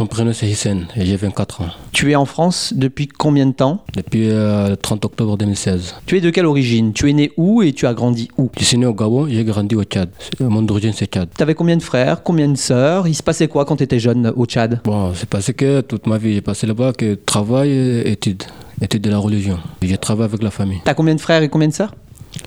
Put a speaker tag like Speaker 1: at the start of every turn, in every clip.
Speaker 1: Mon prénom c'est Hissène et j'ai 24 ans.
Speaker 2: Tu es en France depuis combien de temps?
Speaker 1: Depuis le 30 octobre 2016.
Speaker 2: Tu es de quelle origine? Tu es né où et tu as grandi où?
Speaker 1: Je suis né au Gabon, j'ai grandi au Tchad. Mon origine c'est Tchad.
Speaker 2: Tu avais combien de frères, combien de sœurs? Il se passait quoi quand tu étais jeune au Tchad?
Speaker 1: Bon, c'est passé que toute ma vie j'ai passé là-bas que travail et études, études de la religion. J'ai travaillé avec la famille.
Speaker 2: Tu as combien de frères et combien de sœurs?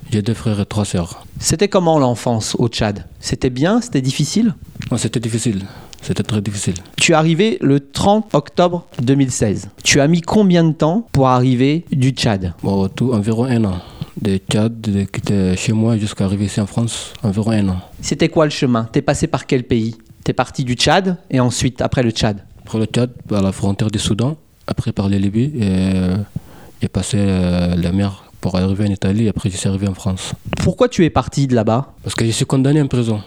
Speaker 1: J'ai deux frères et trois sœurs.
Speaker 2: C'était comment l'enfance au Tchad? C'était bien? C'était difficile?
Speaker 1: C'était difficile. C'était très difficile.
Speaker 2: Tu es arrivé le 30 octobre 2016. Tu as mis combien de temps pour arriver du Tchad?
Speaker 1: Bon, tout environ un an. De Tchad, de quitter chez moi jusqu'à arriver ici en France, environ un an.
Speaker 2: C'était quoi le chemin? T'es passé par quel pays? T'es parti du Tchad et ensuite, après le Tchad?
Speaker 1: Après le Tchad, à la frontière du Soudan, après par la Libye, et j'ai passé euh, la mer pour arriver en Italie, et après je suis arrivé en France.
Speaker 2: Pourquoi tu es parti de là-bas?
Speaker 1: Parce que je suis condamné en prison,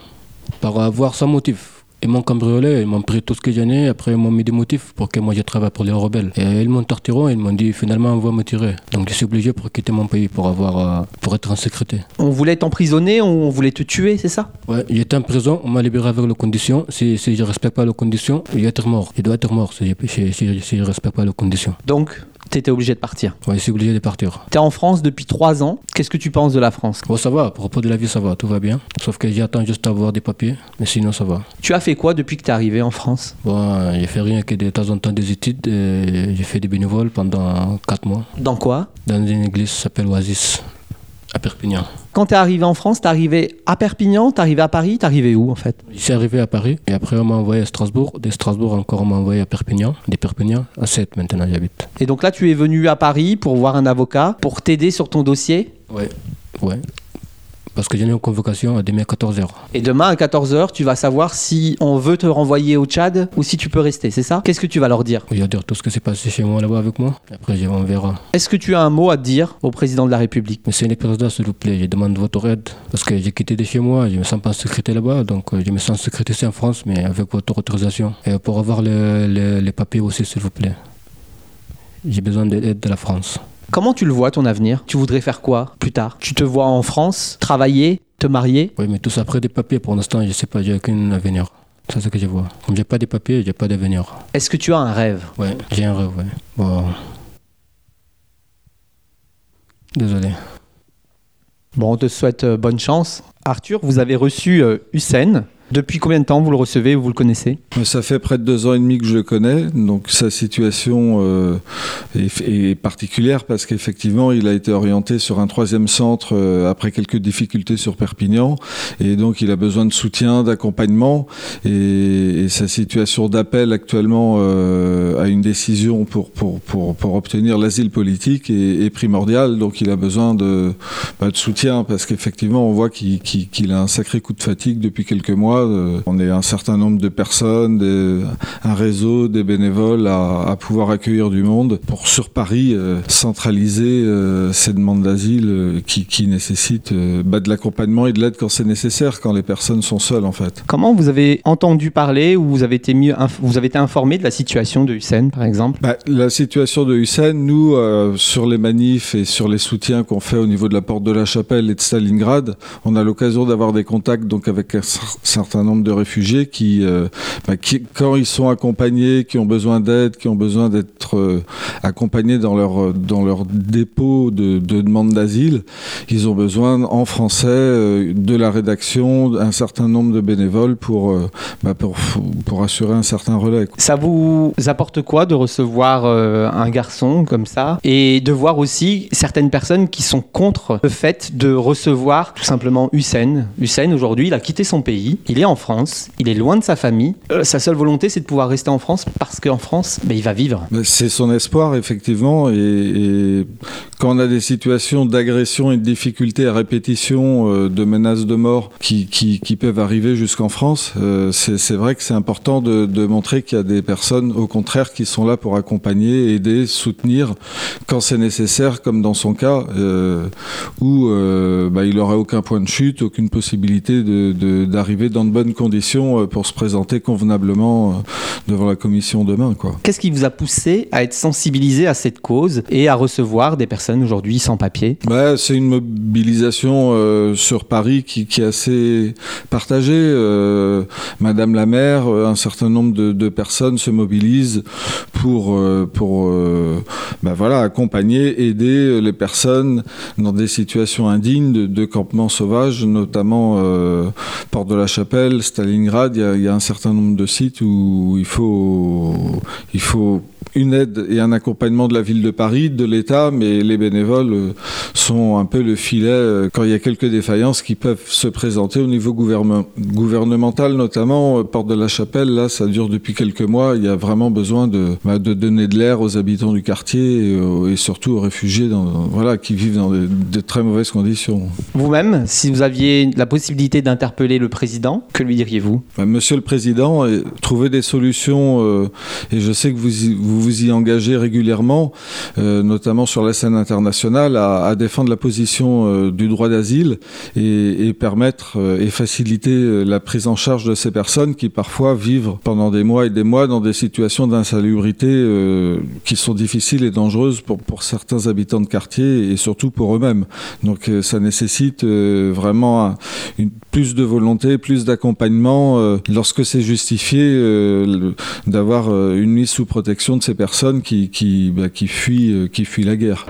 Speaker 1: par avoir sans motif. Ils m'ont cambriolé, ils m'ont pris tout ce que j'en ai, après ils m'ont mis des motifs pour que moi je travaille pour les rebelles. Et ils m'ont torturé, ils m'ont dit finalement on va me tirer. Donc je suis obligé pour quitter mon pays pour avoir euh, pour être en sécurité.
Speaker 2: On voulait t'emprisonner, on voulait te tuer, c'est ça?
Speaker 1: Ouais, j'étais en prison, on m'a libéré avec les conditions. Si, si je ne respecte pas les conditions, il doit être mort. Il doit être mort si je si, si, si je respecte pas les conditions.
Speaker 2: Donc, t'étais obligé de partir.
Speaker 1: Ouais, je suis obligé de partir.
Speaker 2: T'es en France depuis trois ans. Qu'est-ce que tu penses de la France?
Speaker 1: Bon, ça va, à propos de la vie, ça va, tout va bien. Sauf que j'attends juste à avoir des papiers, mais sinon ça va.
Speaker 2: Tu as fait quoi depuis que t'es arrivé en France?
Speaker 1: Bon, j'ai fait rien que de temps en temps des études. et J'ai fait des bénévoles pendant 4 mois
Speaker 2: Dans quoi?
Speaker 1: Dans une église qui s'appelle Oasis, à Perpignan.
Speaker 2: Quand t'es arrivé en France, t'es arrivé à Perpignan, t'es arrivé à Paris, t'es arrivé où en fait?
Speaker 1: Je suis arrivé à Paris et après on m'a envoyé à Strasbourg. De Strasbourg encore on m'a envoyé à Perpignan. De Perpignan à 7 maintenant j'habite.
Speaker 2: Et donc là, tu es venu à Paris pour voir un avocat, pour t'aider sur ton dossier?
Speaker 1: Ouais. Ouais. Parce que j'ai une convocation à demain à 14h.
Speaker 2: Et demain à 14h, tu vas savoir si on veut te renvoyer au Tchad ou si tu peux rester, c'est ça? Qu'est-ce que tu vas leur dire?
Speaker 1: Je vais dire tout ce qui s'est passé chez moi là-bas avec moi. Après on verra.
Speaker 2: Est-ce que tu as un mot à dire au président de la République?
Speaker 1: Monsieur le Président, s'il vous plaît, je demande votre aide. Parce que j'ai quitté de chez moi, je me sens pas en sécurité là-bas. Donc euh, je me sens en sécurité ici en France, mais avec votre autorisation. Et pour avoir le- le- les papiers aussi, s'il vous plaît. J'ai besoin de l'aide de la France.
Speaker 2: Comment tu le vois ton avenir? Tu voudrais faire quoi plus tard? Tu te vois en France, travailler, te marier?
Speaker 1: Oui, mais tout ça après des papiers, pour l'instant, je sais pas, j'ai aucun avenir. C'est ce que je vois. Comme j'ai pas de papiers, j'ai pas d'avenir.
Speaker 2: Est-ce que tu as un rêve?
Speaker 1: Ouais, j'ai un rêve, ouais. Bon. Désolé.
Speaker 2: Bon, on te souhaite euh, bonne chance. Arthur, vous avez reçu euh, Hussein. Depuis combien de temps vous le recevez ou vous le connaissez?
Speaker 3: Ça fait près de deux ans et demi que je le connais, donc sa situation euh, est, particulière parce qu'effectivement il a été orienté sur un troisième centre euh, après quelques difficultés sur Perpignan et donc il a besoin de soutien, d'accompagnement et, sa situation d'appel actuellement euh, à une décision pour, pour, pour, pour obtenir l'asile politique est, est primordiale, donc il a besoin de, bah, de soutien parce qu'effectivement on voit qu'il qu'il- a un sacré coup de fatigue depuis quelques mois. Euh, On est un certain nombre de personnes, des- un réseau, des bénévoles à, à pouvoir accueillir du monde pour sur Paris euh, centraliser euh, ces demandes d'asile qui, qui nécessitent bah, de l'accompagnement et de l'aide quand c'est nécessaire, quand les personnes sont seules en fait.
Speaker 2: Comment vous avez entendu parler ou vous avez été, mis, inf- vous avez été informé de la situation de Hussein, par exemple?
Speaker 3: Bah, la situation de Hussein, nous, sur les manifs et sur les soutiens qu'on fait au niveau de la porte de la Chapelle et de Stalingrad, on a l'occasion d'avoir des contacts donc avec un cer- certain nombre de réfugiés qui, euh, bah, qui, quand ils sont accompagnés, qui ont besoin d'aide, qui ont besoin d'être euh, accompagnés dans leur dans leur dépôt de, de demande d'asile, ils ont besoin en français euh, de la rédaction, un certain nombre de bénévoles pour euh, bah, pour, assurer un certain relais.
Speaker 2: Ça vous apporte quoi de recevoir euh, un garçon comme ça et de voir aussi certaines personnes qui sont contre le fait de recevoir tout simplement Hussein aujourd'hui il a quitté son pays, il est en France, il est loin de sa famille. Euh, sa seule volonté c'est de pouvoir rester en France parce qu'en France ben, il va vivre.
Speaker 3: Ben, C'est son espoir, effectivement. Et, quand on a des situations d'agression et de difficultés à répétition, euh, de menaces de mort qui, peuvent arriver jusqu'en France, euh, c'est vrai que c'est important de, montrer qu'il y a des personnes, au contraire, qui sont là pour accompagner, aider, soutenir quand c'est nécessaire, comme dans son cas, où bah, il n'aurait aucun point de chute, aucune possibilité d'arriver de, de, dans de bonnes conditions pour se présenter convenablement devant la commission demain.
Speaker 2: Qu'est-ce qui vous a poussé à être sensibilisé à cette cause et à recevoir des personnes aujourd'hui sans papier?
Speaker 3: Bah, C'est une mobilisation sur Paris qui, est assez partagée. Madame la maire, un certain nombre de, personnes se mobilisent pour, pour bah, voilà, accompagner, aider les personnes dans des situations indignes de, campements sauvages, notamment euh, Porte de la Chapelle, Stalingrad. Il y, a, un certain nombre de sites où il faut, il faut une aide et un accompagnement de la ville de Paris, de l'État, mais les bénévoles euh, sont un peu le filet euh, quand il y a quelques défaillances qui peuvent se présenter au niveau gouvernemental, notamment Porte de la Chapelle. Là, ça dure depuis quelques mois. Il y a vraiment besoin de, bah, de donner de l'air aux habitants du quartier et, surtout aux réfugiés dans, voilà, qui vivent dans de, très mauvaises conditions.
Speaker 2: Vous-même, si vous aviez la possibilité d'interpeller le président, que lui diriez-vous?
Speaker 3: Bah, Monsieur le Président, trouver des solutions, euh, et je sais que vous vous, vous y engagez régulièrement, euh, notamment sur la scène internationale, à, défendre la position euh, du droit d'asile et, et, permettre et faciliter la prise en charge de ces personnes qui parfois vivent pendant des mois et des mois dans des situations d'insalubrité qui sont difficile et dangereuse pour, certains habitants de quartier et surtout pour eux-mêmes. Donc euh, ça nécessite euh, vraiment une, plus de volonté, plus d'accompagnement euh, lorsque c'est justifié d'avoir une mise sous protection de ces personnes qui, bah, qui, fuient, qui fuient la guerre.